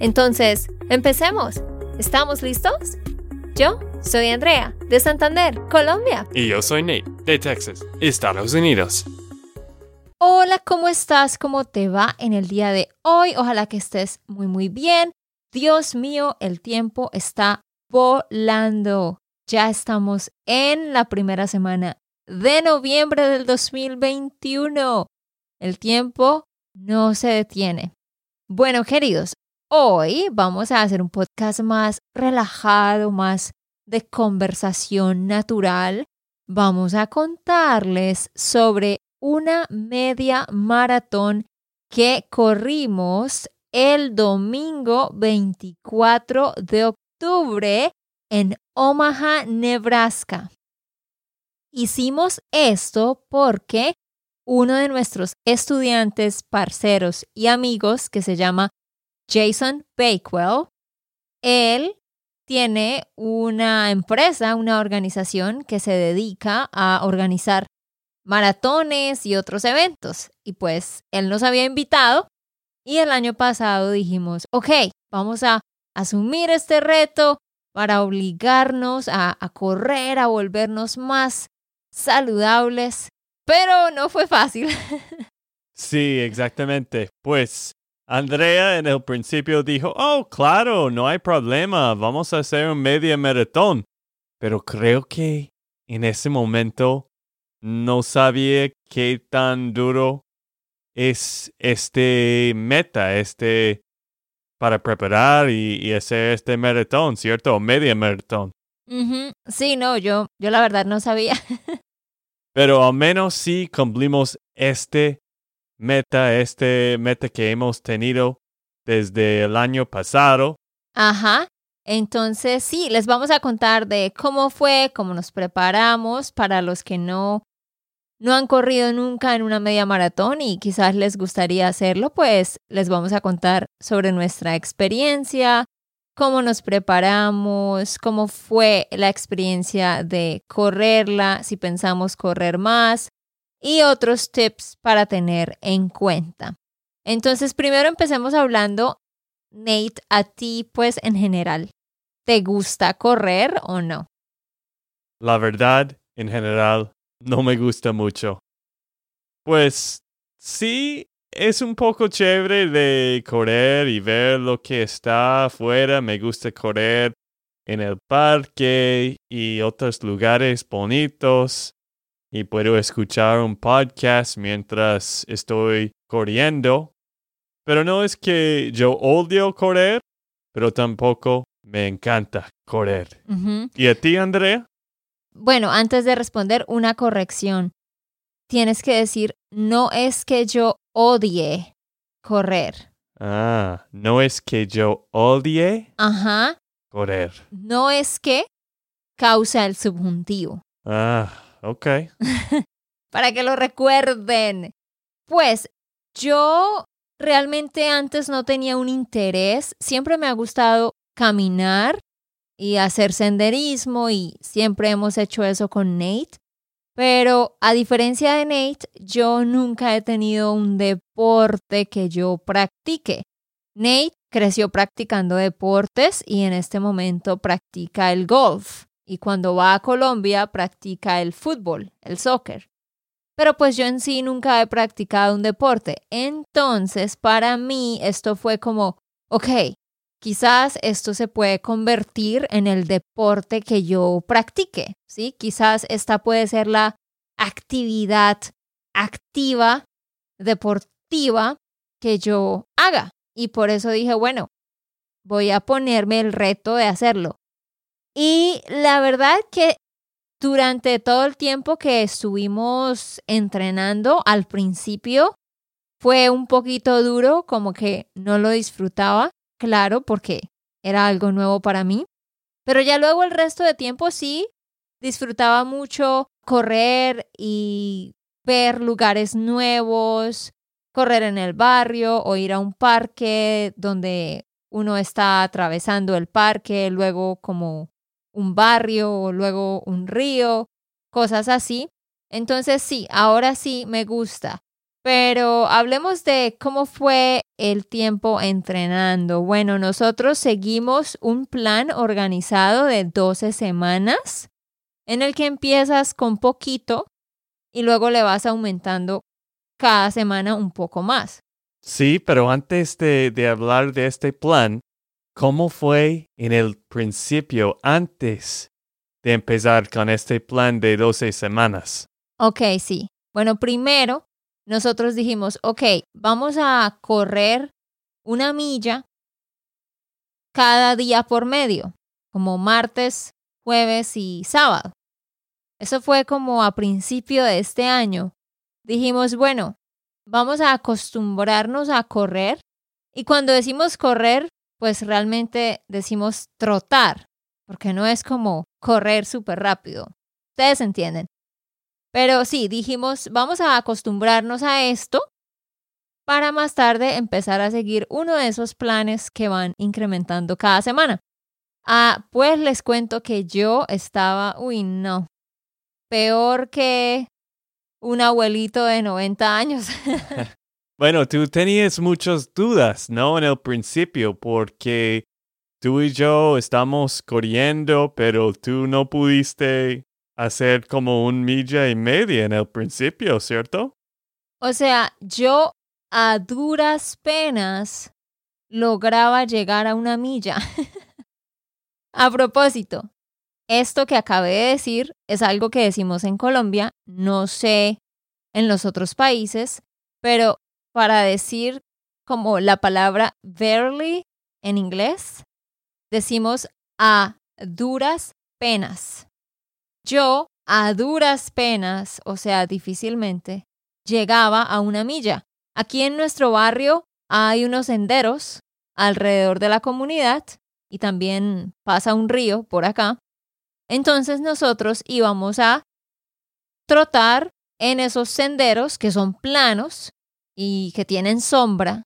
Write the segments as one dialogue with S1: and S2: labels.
S1: Entonces, empecemos. ¿Estamos listos? Yo soy Andrea, de Santander, Colombia.
S2: Y yo soy Nate, de Texas, Estados Unidos.
S1: Hola, ¿cómo estás? ¿Cómo te va en el día de hoy? Ojalá que estés muy, muy bien. Dios mío, el tiempo está volando. Ya estamos en la primera semana de noviembre del 2021. El tiempo no se detiene. Bueno, queridos, hoy vamos a hacer un podcast más relajado, más de conversación natural. Vamos a contarles sobre una media maratón que corrimos el domingo 24 de octubre en Omaha, Nebraska. Hicimos esto porque uno de nuestros estudiantes, parceros y amigos, que se llama Jason Bakewell, él tiene una empresa, una organización que se dedica a organizar maratones y otros eventos. Y pues él nos había invitado y el año pasado dijimos, ok, vamos a asumir este reto, para obligarnos a, correr, a volvernos más saludables, pero no fue fácil.
S2: sí, exactamente. Pues Andrea en el principio dijo, oh, claro, no hay problema, vamos a hacer un media maratón. Pero creo que en ese momento no sabía qué tan duro es este meta, este para preparar y, hacer este maratón, ¿cierto? O media maratón.
S1: Sí, no, yo, yo la verdad no sabía.
S2: Pero al menos sí cumplimos este meta, este meta que hemos tenido desde el año pasado.
S1: Ajá. Entonces, sí, les vamos a contar de cómo fue, cómo nos preparamos para los que no no han corrido nunca en una media maratón y quizás les gustaría hacerlo, pues les vamos a contar sobre nuestra experiencia, cómo nos preparamos, cómo fue la experiencia de correrla, si pensamos correr más y otros tips para tener en cuenta. Entonces, primero empecemos hablando, Nate, a ti pues en general, ¿te gusta correr o no?
S2: La verdad, en general, no me gusta mucho. Pues sí, es un poco chévere de correr y ver lo que está afuera. Me gusta correr en el parque y otros lugares bonitos. Y puedo escuchar un podcast mientras estoy corriendo. Pero no es que yo odio correr, pero tampoco me encanta correr. ¿Y a ti, Andrea?
S1: Bueno, antes de responder, una corrección. Tienes que decir, no es que yo odie correr.
S2: Ah, no es que yo odie
S1: Ajá.
S2: correr.
S1: No es que causa el subjuntivo.
S2: Ah, ok.
S1: Para que lo recuerden. Pues yo realmente antes no tenía un interés. Siempre me ha gustado caminar y hacer senderismo y siempre hemos hecho eso con Nate. Pero a diferencia de Nate, yo nunca he tenido un deporte que yo practique. Nate creció practicando deportes y en este momento practica el golf. Y cuando va a Colombia practica el fútbol, el soccer. Pero pues yo en sí nunca he practicado un deporte. Entonces, para mí esto fue como, ok, Quizás esto se puede convertir en el deporte que yo practique, ¿sí? Quizás esta puede ser la actividad activa, deportiva que yo haga. Y por eso dije, bueno, voy a ponerme el reto de hacerlo. Y la verdad que durante todo el tiempo que estuvimos entrenando, al principio fue un poquito duro, como que no lo disfrutaba, claro, porque era algo nuevo para mí. Pero ya luego el resto de tiempo sí disfrutaba mucho correr y ver lugares nuevos, correr en el barrio o ir a un parque donde uno está atravesando el parque, luego como un barrio o luego un río, cosas así. Entonces sí, ahora sí me gusta. Pero hablemos de cómo fue el tiempo entrenando. Bueno, nosotros seguimos un plan organizado de 12 semanas en el que empiezas con poquito y luego le vas aumentando cada semana un poco más.
S2: Sí, pero antes de, de hablar de este plan, ¿cómo fue en el principio antes de empezar con este plan de 12 semanas?
S1: Ok, sí. Bueno, primero nosotros dijimos, ok, vamos a correr una milla cada día por medio, como martes, jueves y sábado. Eso fue como a principio de este año. Dijimos, bueno, vamos a acostumbrarnos a correr. Y cuando decimos correr, pues realmente decimos trotar, porque no es como correr súper rápido. Ustedes entienden. Pero sí, dijimos, vamos a acostumbrarnos a esto para más tarde empezar a seguir uno de esos planes que van incrementando cada semana. Ah, pues les cuento que yo estaba, uy, no, peor que un abuelito de 90 años.
S2: bueno, tú tenías muchas dudas, ¿no? En el principio, porque tú y yo estamos corriendo, pero tú no pudiste hacer como un milla y media en el principio, ¿cierto?
S1: O sea, yo a duras penas lograba llegar a una milla. a propósito, esto que acabé de decir es algo que decimos en Colombia, no sé en los otros países, pero para decir como la palabra barely en inglés, decimos a duras penas. Yo, a duras penas, o sea, difícilmente, llegaba a una milla. Aquí en nuestro barrio hay unos senderos alrededor de la comunidad y también pasa un río por acá. Entonces nosotros íbamos a trotar en esos senderos que son planos y que tienen sombra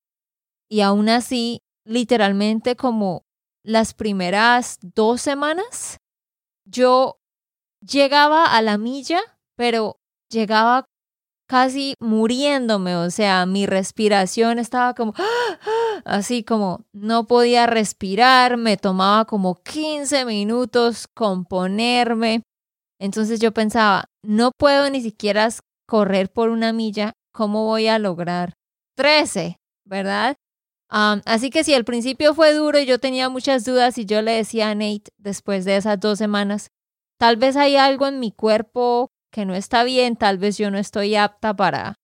S1: y aún así literalmente como las primeras dos semanas yo llegaba a la milla, pero llegaba casi muriéndome, o sea, mi respiración estaba como así como no podía respirar, me tomaba como 15 minutos componerme. Entonces yo pensaba, no puedo ni siquiera correr por una milla, ¿cómo voy a lograr 13? ¿Verdad? así que si al principio fue duro y yo tenía muchas dudas y yo le decía a Nate después de esas dos semanas, Tal vez hay algo en mi cuerpo que no está bien, tal vez yo no estoy apta para,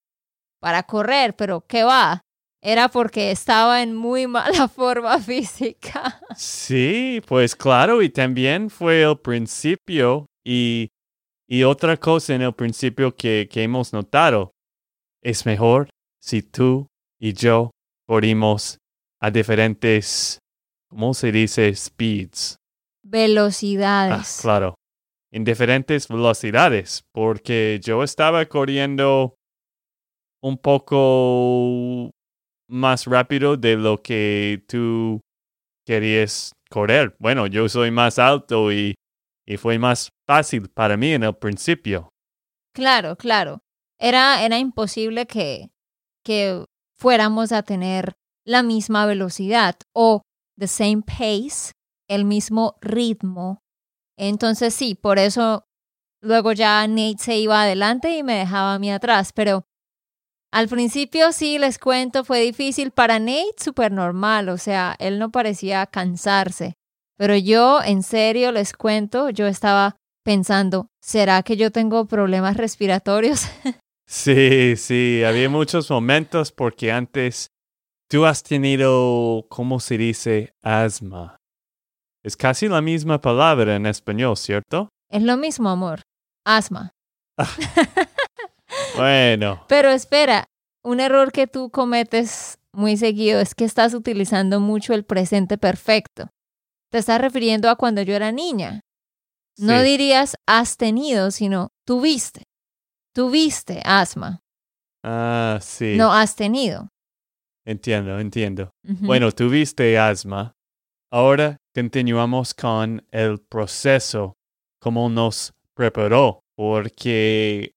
S1: para correr, pero ¿qué va? Era porque estaba en muy mala forma física.
S2: Sí, pues claro, y también fue el principio y, y otra cosa en el principio que, que hemos notado. Es mejor si tú y yo corrimos a diferentes, ¿cómo se dice? Speeds.
S1: Velocidades.
S2: Ah, claro en diferentes velocidades, porque yo estaba corriendo un poco más rápido de lo que tú querías correr. Bueno, yo soy más alto y, y fue más fácil para mí en el principio.
S1: Claro, claro. Era, era imposible que, que fuéramos a tener la misma velocidad o the same pace, el mismo ritmo entonces sí, por eso luego ya Nate se iba adelante y me dejaba a mí atrás, pero al principio sí, les cuento, fue difícil para Nate, súper normal, o sea, él no parecía cansarse, pero yo en serio les cuento, yo estaba pensando, ¿será que yo tengo problemas respiratorios?
S2: Sí, sí, había muchos momentos porque antes tú has tenido, ¿cómo se dice? Asma. Es casi la misma palabra en español, ¿cierto?
S1: Es lo mismo, amor. Asma.
S2: bueno.
S1: Pero espera, un error que tú cometes muy seguido es que estás utilizando mucho el presente perfecto. Te estás refiriendo a cuando yo era niña. No
S2: Sí.
S1: dirías has tenido, sino tuviste. Tuviste asma.
S2: Ah, sí.
S1: No has tenido.
S2: Entiendo, entiendo. Bueno, tuviste asma. Ahora continuamos con el proceso, cómo nos preparó, porque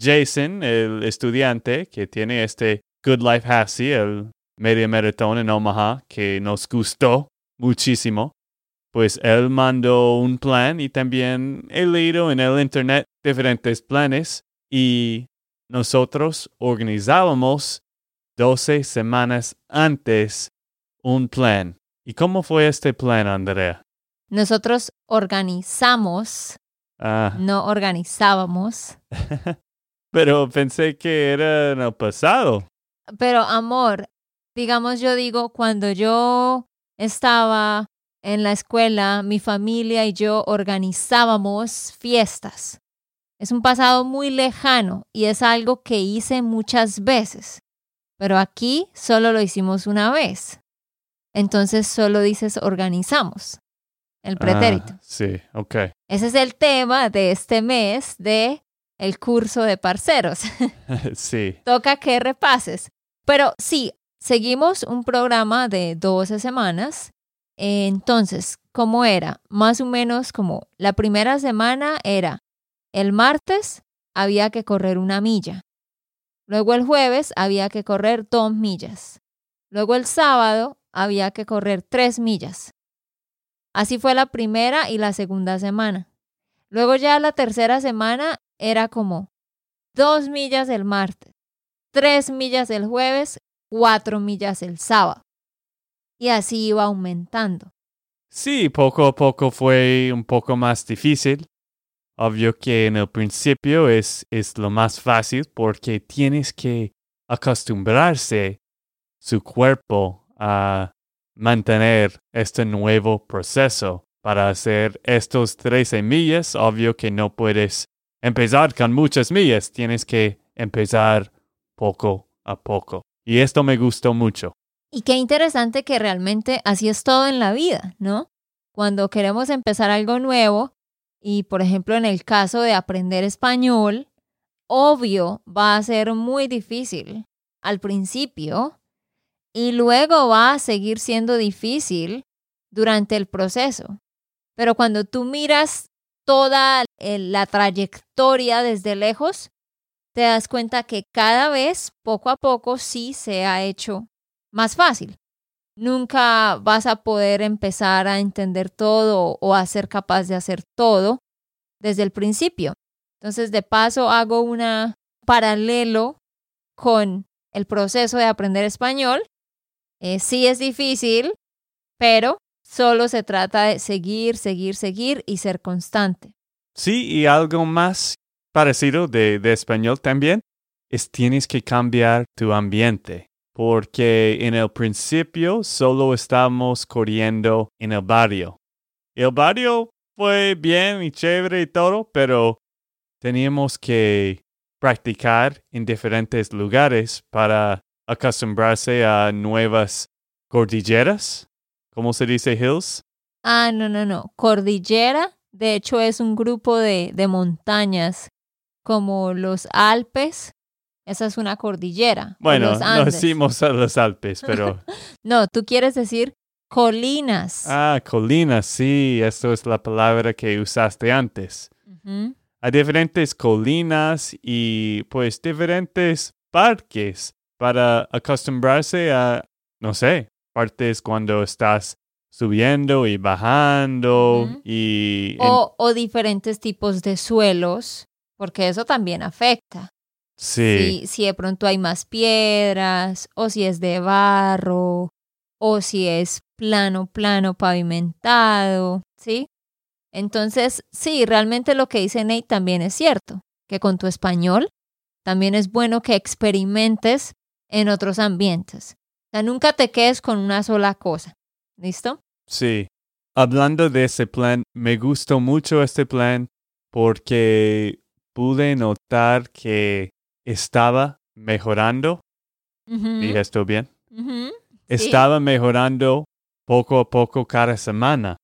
S2: Jason, el estudiante que tiene este Good Life Hassy, el media maratón en Omaha, que nos gustó muchísimo, pues él mandó un plan y también he leído en el internet diferentes planes y nosotros organizábamos 12 semanas antes un plan. ¿Y cómo fue este plan, Andrea?
S1: Nosotros organizamos,
S2: Ah,
S1: no organizábamos.
S2: pero pensé que era en el pasado.
S1: Pero amor, digamos yo digo, cuando yo estaba en la escuela, mi familia y yo organizábamos fiestas. Es un pasado muy lejano y es algo que hice muchas veces. Pero aquí solo lo hicimos una vez. Entonces solo dices organizamos. El pretérito.
S2: Ah, sí, ok.
S1: Ese es el tema de este mes de el curso de parceros.
S2: sí,
S1: Toca que repases. Pero sí, seguimos un programa de 12 semanas. Entonces, ¿cómo era? Más o menos como la primera semana era el martes había que correr una milla. Luego el jueves había que correr dos millas. Luego el sábado había que correr tres millas. Así fue la primera y la segunda semana. Luego ya la tercera semana era como dos millas el martes, tres millas el jueves, cuatro millas el sábado. Y así iba aumentando.
S2: sí, poco a poco fue un poco más difícil. Obvio que en el principio es, es lo más fácil porque tienes que acostumbrarse su cuerpo a mantener este nuevo proceso. Para hacer estos 13 millas, obvio que no puedes empezar con muchas millas, tienes que empezar poco a poco. Y esto me gustó mucho.
S1: Y qué interesante que realmente así es todo en la vida, ¿no? Cuando queremos empezar algo nuevo, y por ejemplo en el caso de aprender español, obvio va a ser muy difícil al principio y luego va a seguir siendo difícil durante el proceso. Pero cuando tú miras toda eh, la trayectoria desde lejos, te das cuenta que cada vez, poco a poco, sí se ha hecho más fácil. Nunca vas a poder empezar a entender todo o a ser capaz de hacer todo desde el principio. Entonces, de paso, hago un paralelo con el proceso de aprender español. Eh, sí es difícil, pero solo se trata de seguir, seguir, seguir y ser constante.
S2: Sí, y algo más parecido de, de español también es tienes que cambiar tu ambiente. Porque en el principio solo estábamos corriendo en el barrio. El barrio fue bien y chévere y todo, pero teníamos que practicar en diferentes lugares para acostumbrarse a nuevas cordilleras. ¿Cómo se dice hills?
S1: Ah, no, no, no. Cordillera, de hecho, es un grupo de, de montañas como los Alpes. Esa es una cordillera.
S2: Bueno,
S1: los
S2: no
S1: Andes.
S2: decimos a los Alpes, pero
S1: No, tú quieres decir colinas.
S2: Ah, colinas, sí, esto es la palabra que usaste antes.
S1: Ujú.
S2: Hay diferentes colinas y pues diferentes parques para acostumbrarse a, no sé, partes cuando estás subiendo y bajando y... en-
S1: o, o diferentes tipos de suelos, porque eso también afecta.
S2: Sí,
S1: Si, si de pronto hay más piedras, o si es de barro, o si es plano, plano, pavimentado, ¿sí? Entonces, sí, realmente lo que dice Nate también es cierto, que con tu español también es bueno que experimentes en otros ambientes. O sea, nunca te quedes con una sola cosa. ¿Listo?
S2: sí. Hablando de ese plan, me gustó mucho este plan porque pude notar que estaba mejorando. ¿Dije esto bien? Estaba mejorando poco a poco cada semana.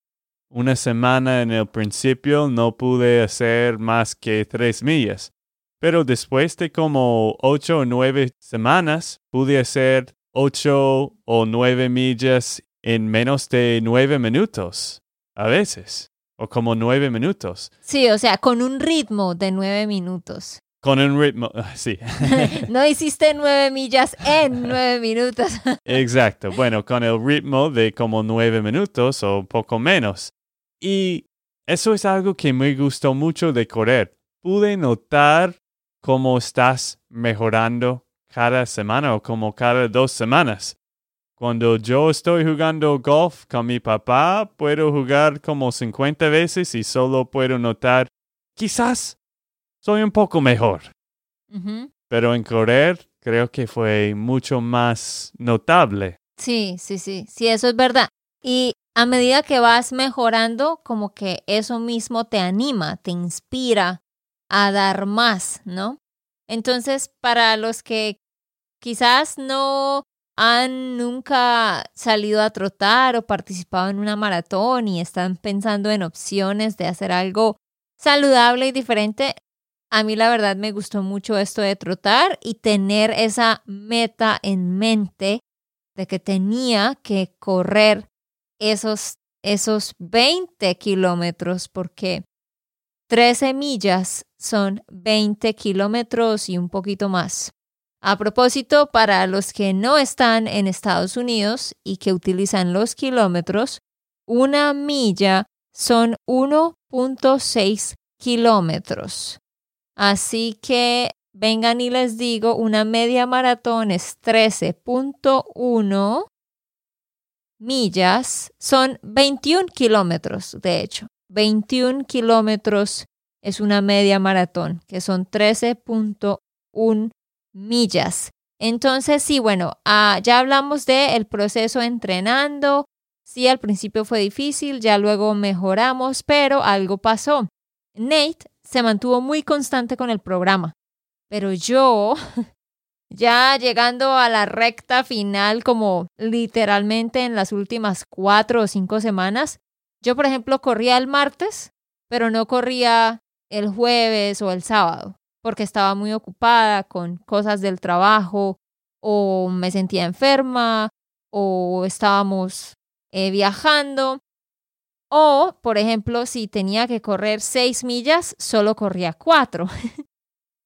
S2: Una semana en el principio no pude hacer más que tres millas, pero después de como ocho o nueve semanas pude hacer ocho o nueve millas en menos de nueve minutos, a veces, o como nueve minutos,
S1: Sí, o sea, con un ritmo de nueve minutos.
S2: Con un ritmo, sí,
S1: No hiciste nueve millas en nueve minutos.
S2: exacto, bueno, con el ritmo de como nueve minutos o poco menos. Y eso es algo que me gustó mucho de correr. Pude notar cómo estás mejorando cada semana o como cada dos semanas. Cuando yo estoy jugando golf con mi papá, puedo jugar como 50 veces y solo puedo notar, quizás soy un poco mejor. Pero en correr creo que fue mucho más notable.
S1: Sí, sí, sí, sí, eso es verdad. Y a medida que vas mejorando, como que eso mismo te anima, te inspira a dar más, ¿no? Entonces, para los que quizás no han nunca salido a trotar o participado en una maratón y están pensando en opciones de hacer algo saludable y diferente, a mí la verdad me gustó mucho esto de trotar y tener esa meta en mente de que tenía que correr esos, esos 20 kilómetros porque 13 millas son 20 kilómetros y un poquito más. A propósito, para los que no están en Estados Unidos y que utilizan los kilómetros, una milla son 1.6 kilómetros. Así que vengan y les digo, una media maratón es 13.1 millas, son 21 kilómetros, de hecho. 21 kilómetros es una media maratón, que son 13.1 millas. Entonces, sí, bueno, ah, ya hablamos del proceso entrenando. Sí, al principio fue difícil, ya luego mejoramos, pero algo pasó. Nate se mantuvo muy constante con el programa, pero yo, ya llegando a la recta final, como literalmente en las últimas cuatro o cinco semanas, yo, por ejemplo, corría el martes, pero no corría el jueves o el sábado, porque estaba muy ocupada con cosas del trabajo, o me sentía enferma, o estábamos eh, viajando. O, por ejemplo, si tenía que correr seis millas, solo corría cuatro.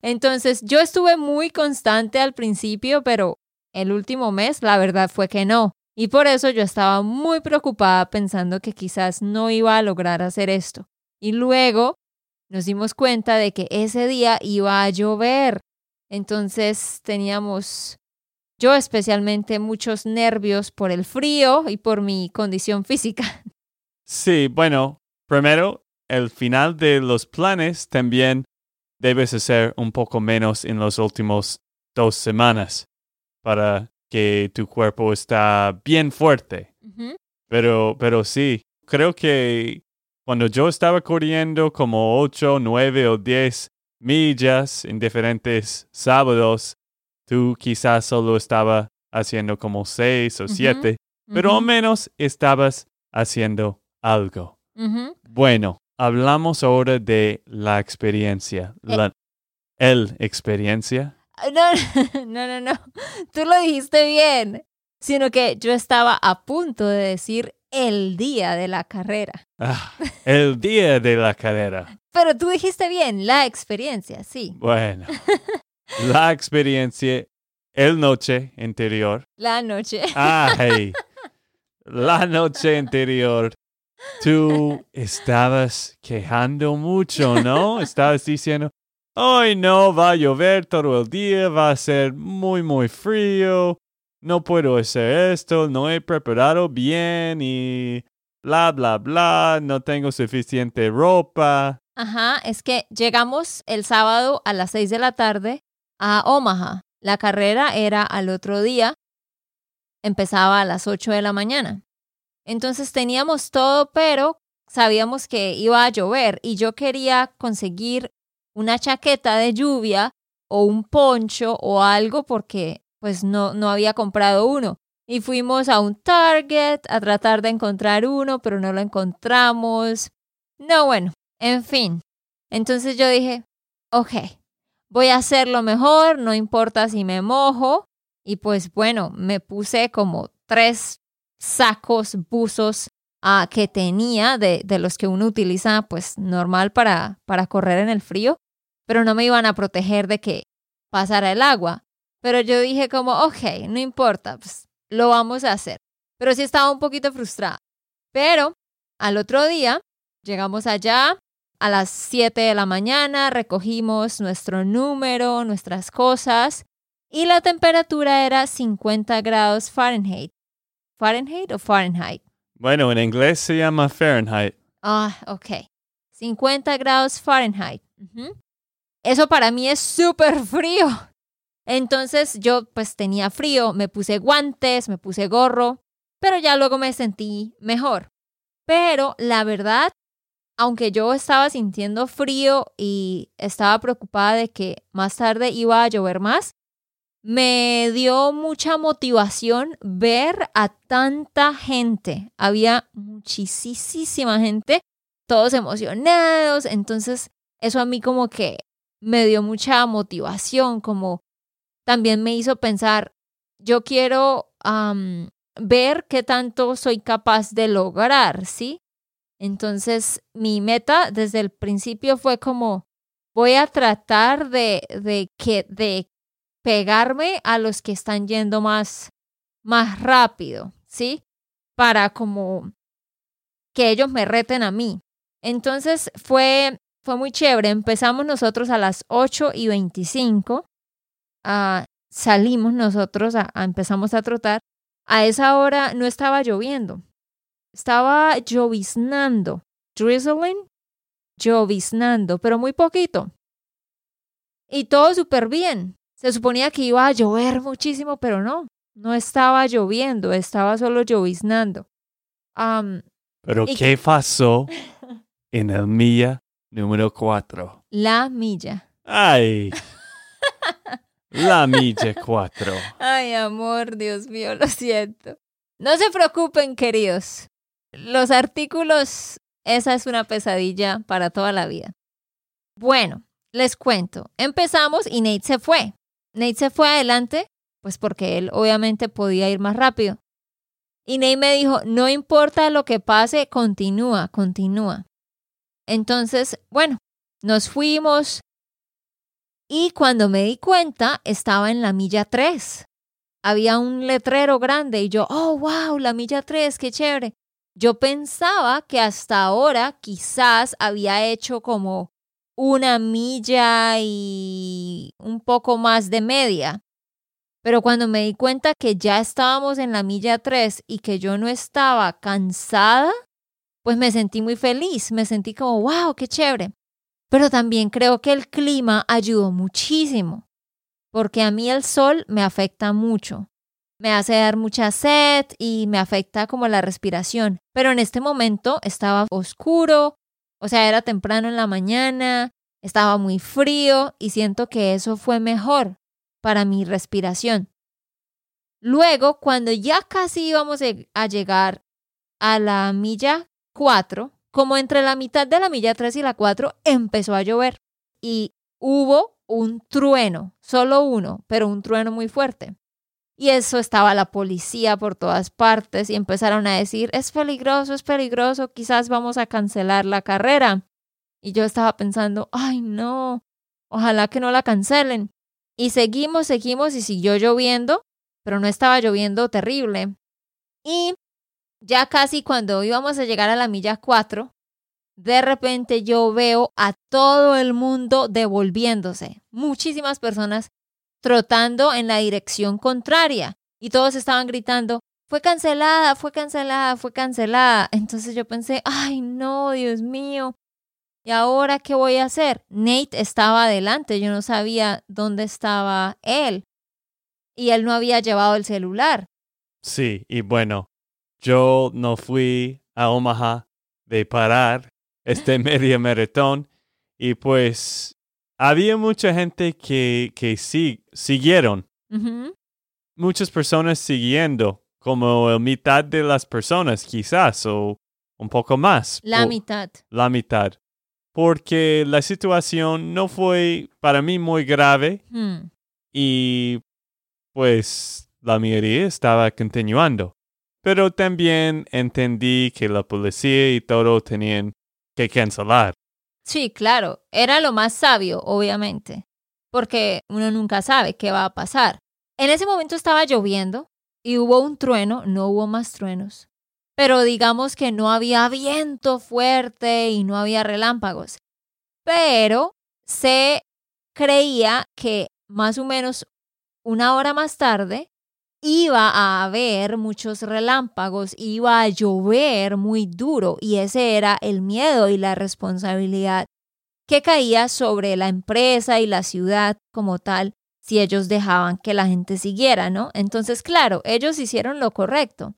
S1: Entonces, yo estuve muy constante al principio, pero el último mes la verdad fue que no. Y por eso yo estaba muy preocupada pensando que quizás no iba a lograr hacer esto. Y luego nos dimos cuenta de que ese día iba a llover. Entonces teníamos, yo especialmente, muchos nervios por el frío y por mi condición física.
S2: Sí, bueno, primero, el final de los planes también debes hacer un poco menos en las últimas dos semanas para que tu cuerpo está bien fuerte. Pero, pero sí, creo que cuando yo estaba corriendo como 8, 9 o 10 millas en diferentes sábados, tú quizás solo estaba haciendo como 6 o
S1: Ujú,
S2: 7, pero al menos estabas haciendo algo. Bueno, hablamos ahora de la experiencia.
S1: Eh.
S2: La, el experiencia.
S1: No, no, no, no. Tú lo dijiste bien. Sino que yo estaba a punto de decir el día de la carrera.
S2: Ah, el día de la carrera.
S1: Pero tú dijiste bien, la experiencia, sí.
S2: Bueno, la experiencia, el noche anterior.
S1: La noche.
S2: Ay, la noche anterior. Tú estabas quejando mucho, ¿no? Estabas diciendo, hoy no va a llover todo el día, va a ser muy, muy frío, no puedo hacer esto, no he preparado bien y bla, bla, bla, no tengo suficiente ropa.
S1: Ajá, es que llegamos el sábado a las 6 de la tarde a Omaha. La carrera era al otro día, empezaba a las 8 de la mañana. Entonces teníamos todo, pero sabíamos que iba a llover y yo quería conseguir una chaqueta de lluvia o un poncho o algo porque pues no, no había comprado uno. y fuimos a un Target a tratar de encontrar uno, pero no lo encontramos. No, bueno, en fin. Entonces yo dije, ok, voy a hacerlo mejor, no importa si me mojo. Y pues bueno, me puse como tres sacos, buzos ah, que tenía de, de, los que uno utiliza pues normal para, para correr en el frío, pero no me iban a proteger de que pasara el agua. Pero yo dije como, ok, no importa, pues lo vamos a hacer. Pero sí estaba un poquito frustrada. Pero al otro día llegamos allá a las 7 de la mañana, recogimos nuestro número, nuestras cosas y la temperatura era 50 grados Fahrenheit. ¿Fahrenheit o Fahrenheit?
S2: Bueno, en inglés se llama Fahrenheit.
S1: Ah, ok. 50 grados Fahrenheit. Eso para mí es súper frío. Entonces yo pues tenía frío, me puse guantes, me puse gorro, pero ya luego me sentí mejor. Pero la verdad, aunque yo estaba sintiendo frío y estaba preocupada de que más tarde iba a llover más, me dio mucha motivación ver a tanta gente. Había muchísima gente, todos emocionados. Entonces, eso a mí como que me dio mucha motivación, como también me hizo pensar, yo quiero ver qué tanto soy capaz de lograr, ¿sí? Entonces, mi meta desde el principio fue como, voy a tratar de, de, que, de pegarme a los que están yendo más, más rápido, ¿sí? Para como que ellos me reten a mí. Entonces fue, fue muy chévere. Empezamos nosotros a las 8 y 25 Ah, salimos nosotros, a, empezamos a trotar, a esa hora no estaba lloviendo, estaba lloviznando, drizzling, lloviznando, pero muy poquito. Y todo súper bien. Se suponía que iba a llover muchísimo, pero no, no estaba lloviendo, estaba solo lloviznando.
S2: pero ¿qué pasó en el milla número cuatro?
S1: La milla.
S2: Ay. La milla 4.
S1: Ay, amor, Dios mío, lo siento. No se preocupen, queridos. Los artículos, esa es una pesadilla para toda la vida. Bueno, les cuento. Empezamos y Nate se fue. Nate se fue adelante, pues porque él obviamente podía ir más rápido. Y Nate me dijo, no importa lo que pase, continúa, continúa. Entonces, bueno, nos fuimos, y cuando me di cuenta, estaba en la milla 3. Había un letrero grande y yo, oh, wow, la milla 3, qué chévere. Yo pensaba que hasta ahora quizás había hecho como una milla y un poco más de media. Pero cuando me di cuenta que ya estábamos en la milla 3 y que yo no estaba cansada, pues me sentí muy feliz, me sentí como, wow, qué chévere. Pero también creo que el clima ayudó muchísimo, porque a mí el sol me afecta mucho. Me hace dar mucha sed y me afecta como la respiración. Pero en este momento estaba oscuro, o sea, era temprano en la mañana, estaba muy frío y siento que eso fue mejor para mi respiración. Luego, cuando ya casi íbamos a llegar a la milla 4, como entre la mitad de la milla 3 y la 4 empezó a llover y hubo un trueno, solo uno, pero un trueno muy fuerte. Y eso estaba la policía por todas partes y empezaron a decir, es peligroso, es peligroso, quizás vamos a cancelar la carrera. Y yo estaba pensando, ay no, ojalá que no la cancelen. Y seguimos, seguimos y siguió lloviendo, pero no estaba lloviendo terrible. Y ya casi cuando íbamos a llegar a la milla 4, de repente yo veo a todo el mundo devolviéndose. Muchísimas personas trotando en la dirección contraria y todos estaban gritando, fue cancelada, fue cancelada, fue cancelada. Entonces yo pensé, ay no, Dios mío, ¿y ahora qué voy a hacer? Nate estaba adelante, yo no sabía dónde estaba él y él no había llevado el celular.
S2: Sí, y bueno, yo no fui a Omaha de parar este media maratón y pues había mucha gente que, que sí, siguieron. Muchas personas siguiendo como el mitad de las personas, quizás, o un poco más.
S1: La mitad.
S2: La mitad. Porque la situación no fue para mí muy grave
S1: Hmm.
S2: y pues la mayoría estaba continuando. Pero también entendí que la policía y todo tenían que cancelar.
S1: Sí, claro, era lo más sabio, obviamente, porque uno nunca sabe qué va a pasar. En ese momento estaba lloviendo y hubo un trueno, no hubo más truenos, pero digamos que no había viento fuerte y no había relámpagos. Pero se creía que más o menos una hora más tarde iba a haber muchos relámpagos, iba a llover muy duro y ese era el miedo y la responsabilidad que caía sobre la empresa y la ciudad como tal si ellos dejaban que la gente siguiera, ¿no? Entonces, claro, ellos hicieron lo correcto,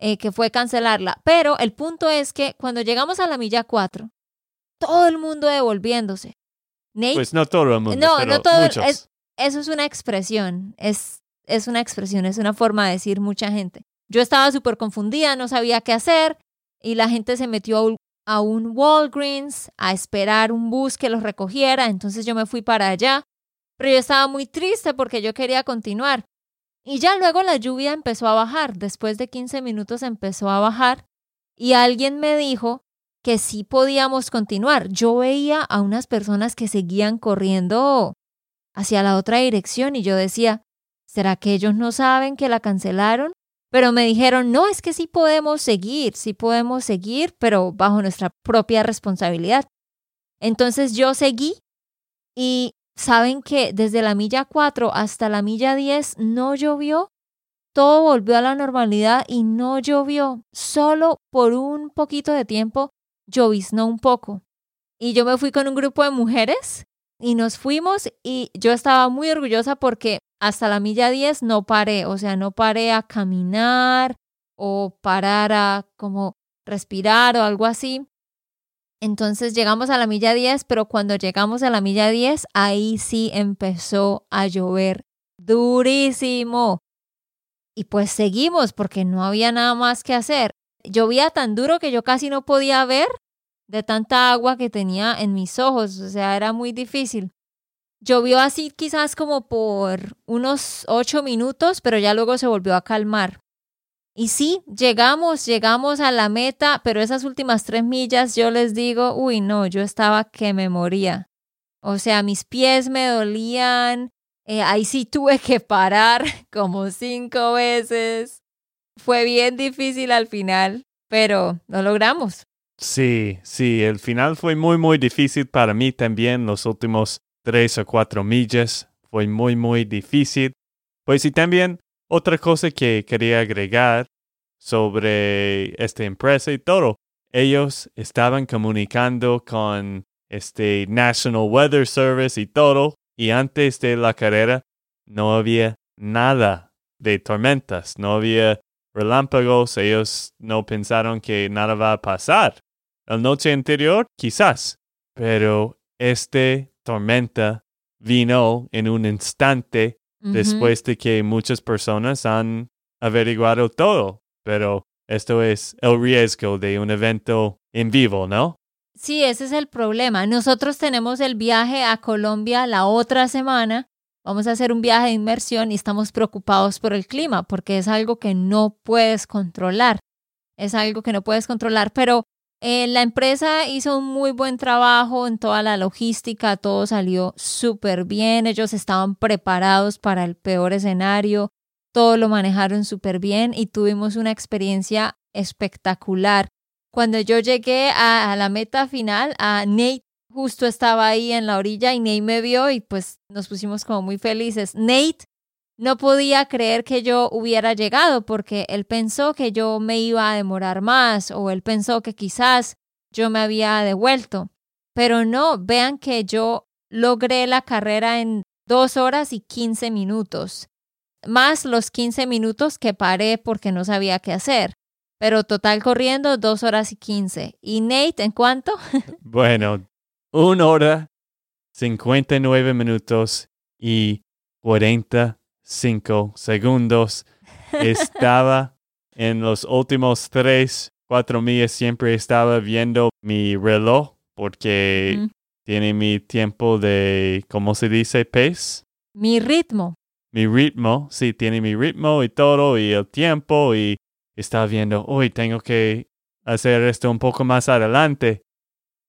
S1: eh, que fue cancelarla, pero el punto es que cuando llegamos a la milla 4, todo el mundo devolviéndose. Nate
S2: Pues no todo el mundo,
S1: no,
S2: pero
S1: no todo. es- eso es una expresión. Es, es una expresión, es una forma de decir mucha gente. Yo estaba súper confundida, no sabía qué hacer y la gente se metió a un, Walgreens a esperar un bus que los recogiera. Entonces yo me fui para allá. Pero yo estaba muy triste porque yo quería continuar. Y ya luego la lluvia empezó a bajar. Después de 15 minutos empezó a bajar. Y alguien me dijo que sí podíamos continuar. Yo veía a unas personas que seguían corriendo hacia la otra dirección y yo decía, ¿será que ellos no saben que la cancelaron? Pero me dijeron, no, es que sí podemos seguir, sí podemos seguir, pero bajo nuestra propia responsabilidad. Entonces yo seguí y saben que desde la milla 4 hasta la milla 10 no llovió. Todo volvió a la normalidad y no llovió. Solo por un poquito de tiempo lloviznó un poco. Y yo me fui con un grupo de mujeres y nos fuimos y yo estaba muy orgullosa porque hasta la milla 10 no paré, o sea, no paré a caminar o parar a como respirar o algo así. Entonces llegamos a la milla 10, pero cuando llegamos a la milla 10, ahí sí empezó a llover durísimo. Y pues seguimos porque no había nada más que hacer. Llovía tan duro que yo casi no podía ver de tanta agua que tenía en mis ojos, o sea, era muy difícil. Llovió así quizás como por unos ocho minutos, pero ya luego se volvió a calmar. Y sí, llegamos, llegamos a la meta, pero esas últimas tres millas yo les digo, uy, no, yo estaba que me moría. O sea, mis pies me dolían, eh, ahí sí tuve que parar como cinco veces. Fue bien difícil al final, pero lo logramos.
S2: Sí, sí, el final fue muy, muy difícil para mí también. Los últimos tres o cuatro millas fue muy, muy difícil. Pues y también otra cosa que quería agregar sobre esta empresa y todo. Ellos estaban comunicando con este National Weather Service y todo. Y antes de la carrera no había nada de tormentas, no había relámpagos. Ellos no pensaron que nada va a pasar. La noche anterior, quizás, pero este tormenta vino en un instante después de que muchas personas han averiguado todo. Pero esto es el riesgo de un evento en vivo, ¿no?
S1: Sí, ese es el problema. Nosotros tenemos el viaje a Colombia la otra semana. Vamos a hacer un viaje de inmersión y estamos preocupados por el clima porque es algo que no puedes controlar. Es algo que no puedes controlar, pero eh, la empresa hizo un muy buen trabajo en toda la logística, todo salió súper bien, ellos estaban preparados para el peor escenario, todo lo manejaron súper bien y tuvimos una experiencia espectacular. Cuando yo llegué a, a la meta final, a Nate justo estaba ahí en la orilla y Nate me vio y pues nos pusimos como muy felices. Nate no podía creer que yo hubiera llegado porque él pensó que yo me iba a demorar más o él pensó que quizás yo me había devuelto. Pero no, vean que yo logré la carrera en dos horas y 15 minutos, más los 15 minutos que paré porque no sabía qué hacer. Pero total corriendo dos horas y 15. ¿Y Nate en cuánto?
S2: Bueno, una hora, 59 minutos y 45 segundos. Estaba en los últimos tres, cuatro millas siempre estaba viendo mi reloj porque tiene mi tiempo de, ¿cómo se dice? Pace.
S1: Mi ritmo.
S2: Mi ritmo, sí, tiene mi ritmo y todo y el tiempo y estaba viendo, hoy tengo que hacer esto un poco más adelante.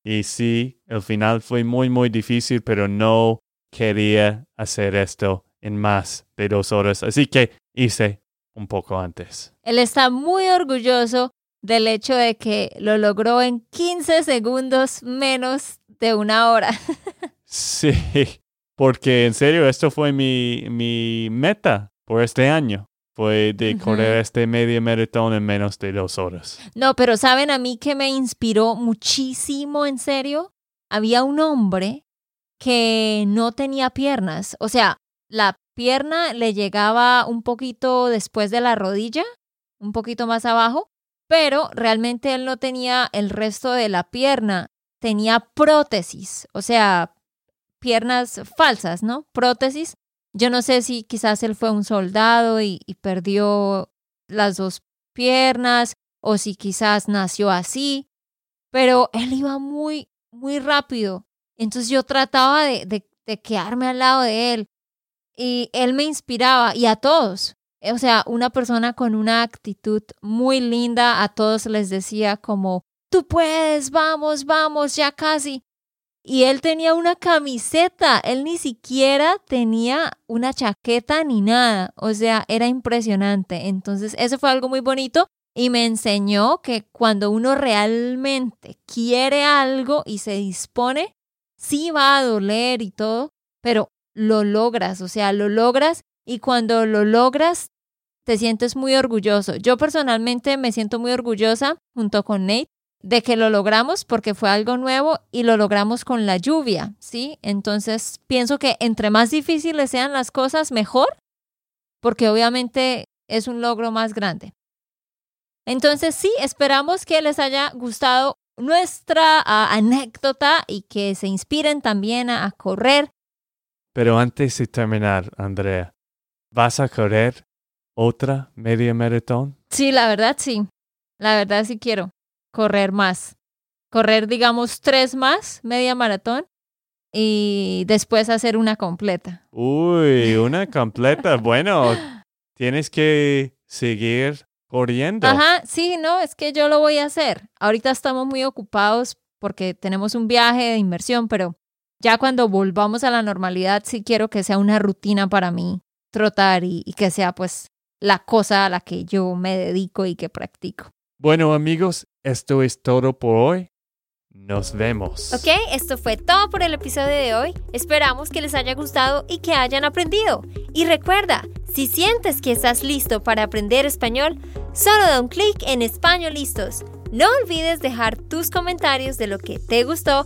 S2: Y sí, el final fue muy, muy difícil, pero no quería hacer esto en más de dos horas. Así que hice un poco antes.
S1: Él está muy orgulloso del hecho de que lo logró en 15 segundos menos de una hora.
S2: Sí, porque en serio, esto fue mi, mi meta por este año. Fue de correr este medio maratón en menos de dos horas.
S1: No, pero saben a mí que me inspiró muchísimo, en serio. Había un hombre que no tenía piernas. O sea, la pierna le llegaba un poquito después de la rodilla, un poquito más abajo, pero realmente él no tenía el resto de la pierna. Tenía prótesis, o sea, piernas falsas, ¿no? Prótesis. Yo no sé si quizás él fue un soldado y, perdió las dos piernas o si quizás nació así, pero él iba muy, muy rápido. Entonces yo trataba de, de quedarme al lado de él y él me inspiraba y a todos. O sea, una persona con una actitud muy linda, a todos les decía como, tú puedes, vamos, vamos, ya casi. Y él tenía una camiseta, él ni siquiera tenía una chaqueta ni nada, o sea, era impresionante. Entonces, eso fue algo muy bonito y me enseñó que cuando uno realmente quiere algo y se dispone, sí va a doler y todo, pero lo logras, o sea, lo logras y cuando lo logras te sientes muy orgulloso. Yo personalmente me siento muy orgullosa junto con Nate de que lo logramos porque fue algo nuevo y lo logramos con la lluvia, ¿sí? Entonces pienso que entre más difíciles sean las cosas, mejor, porque obviamente es un logro más grande. Entonces sí, esperamos que les haya gustado nuestra ah, anécdota y que se inspiren también a, a correr.
S2: Pero antes de terminar, Andrea, ¿vas a correr otra media maratón?
S1: Sí, la verdad sí. La verdad sí quiero correr más. Correr, digamos, tres más, media maratón, y después hacer una completa.
S2: Uy, una completa. Bueno, tienes que seguir corriendo.
S1: Ajá, sí, no, es que yo lo voy a hacer. Ahorita estamos muy ocupados porque tenemos un viaje de inversión, pero ya cuando volvamos a la normalidad, sí quiero que sea una rutina para mí trotar y, y que sea pues la cosa a la que yo me dedico y que practico.
S2: Bueno, amigos, esto es todo por hoy. Nos vemos.
S1: Ok, esto fue todo por el episodio de hoy. Esperamos que les haya gustado y que hayan aprendido. Y recuerda, si sientes que estás listo para aprender español, solo da un clic en Español Listos. No olvides dejar tus comentarios de lo que te gustó